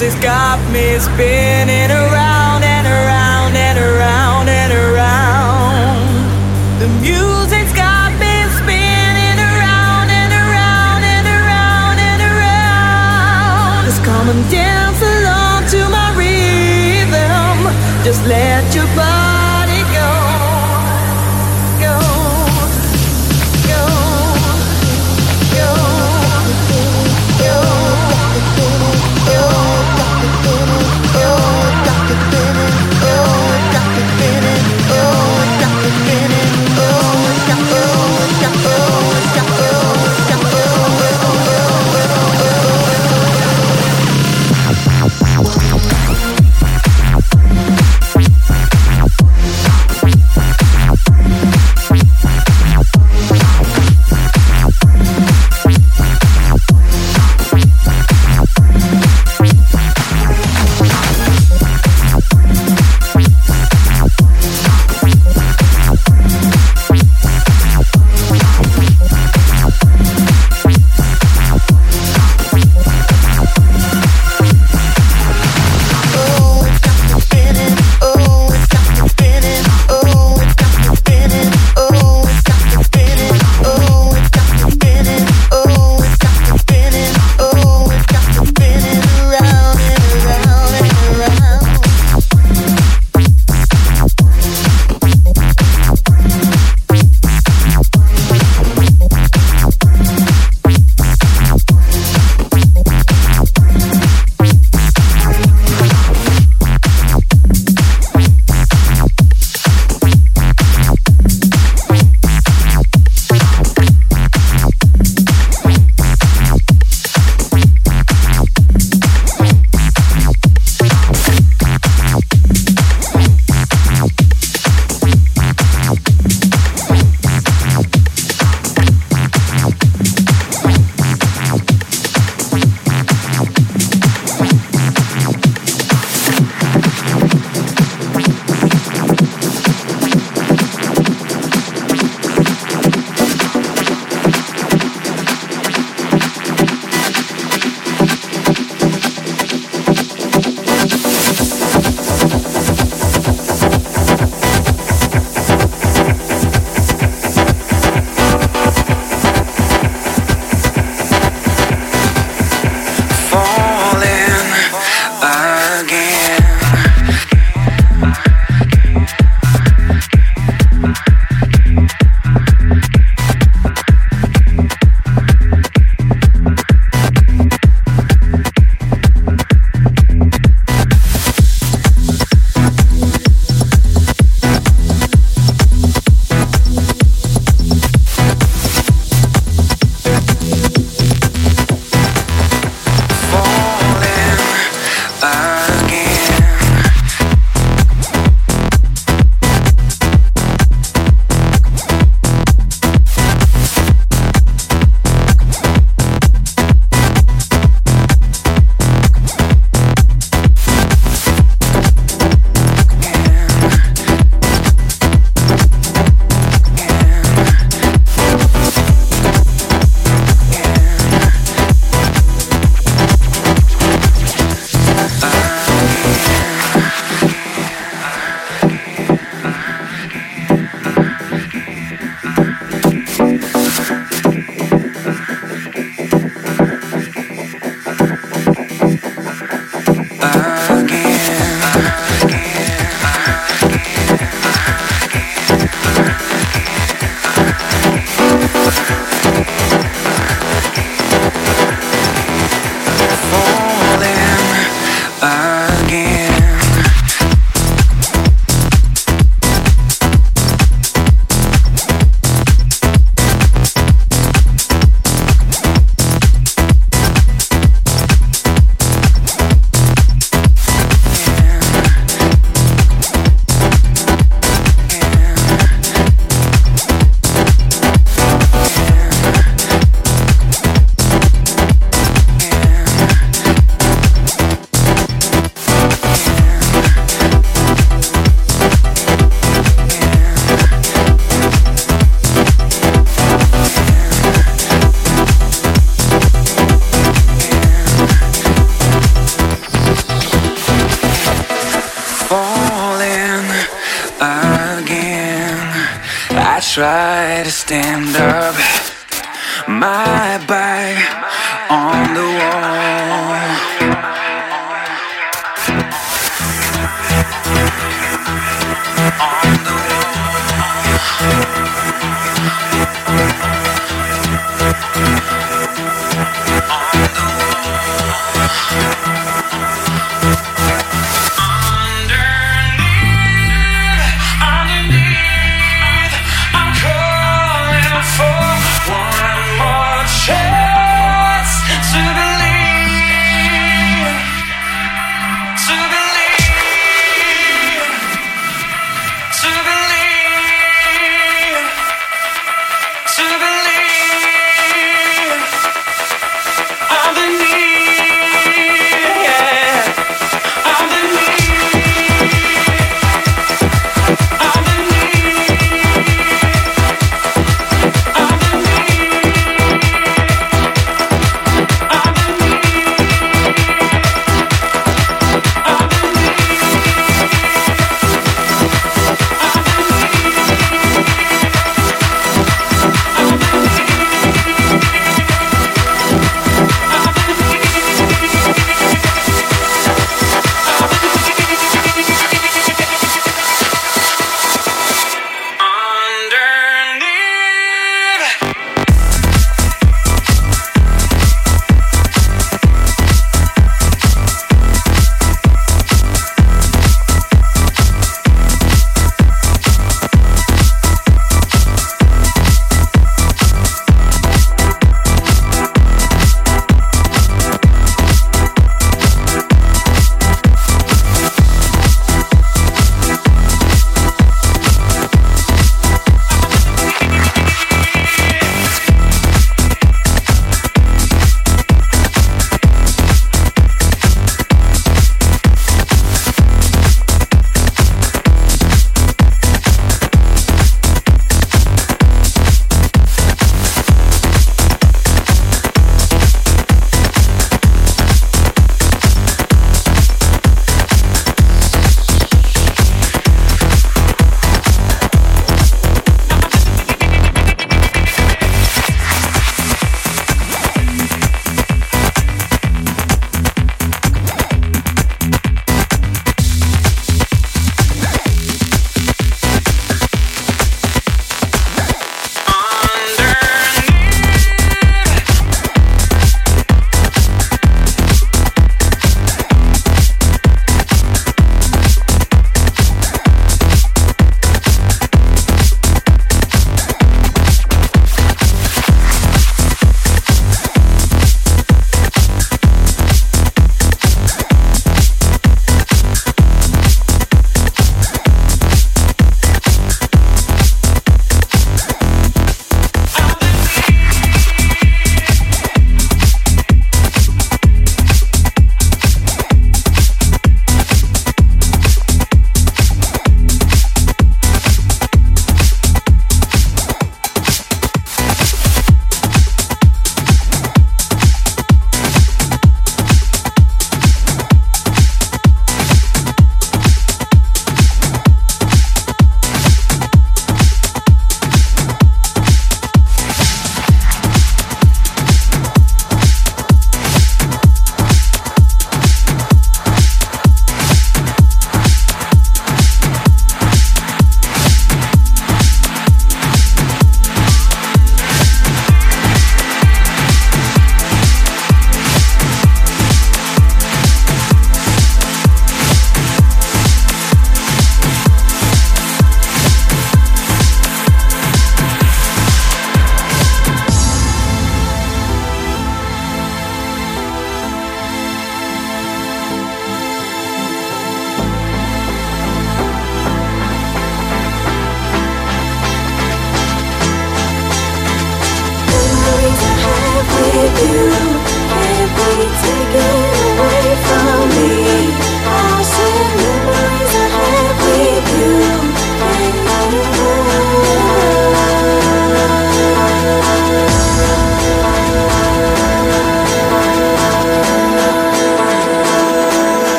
music's got me spinning around.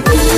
baby.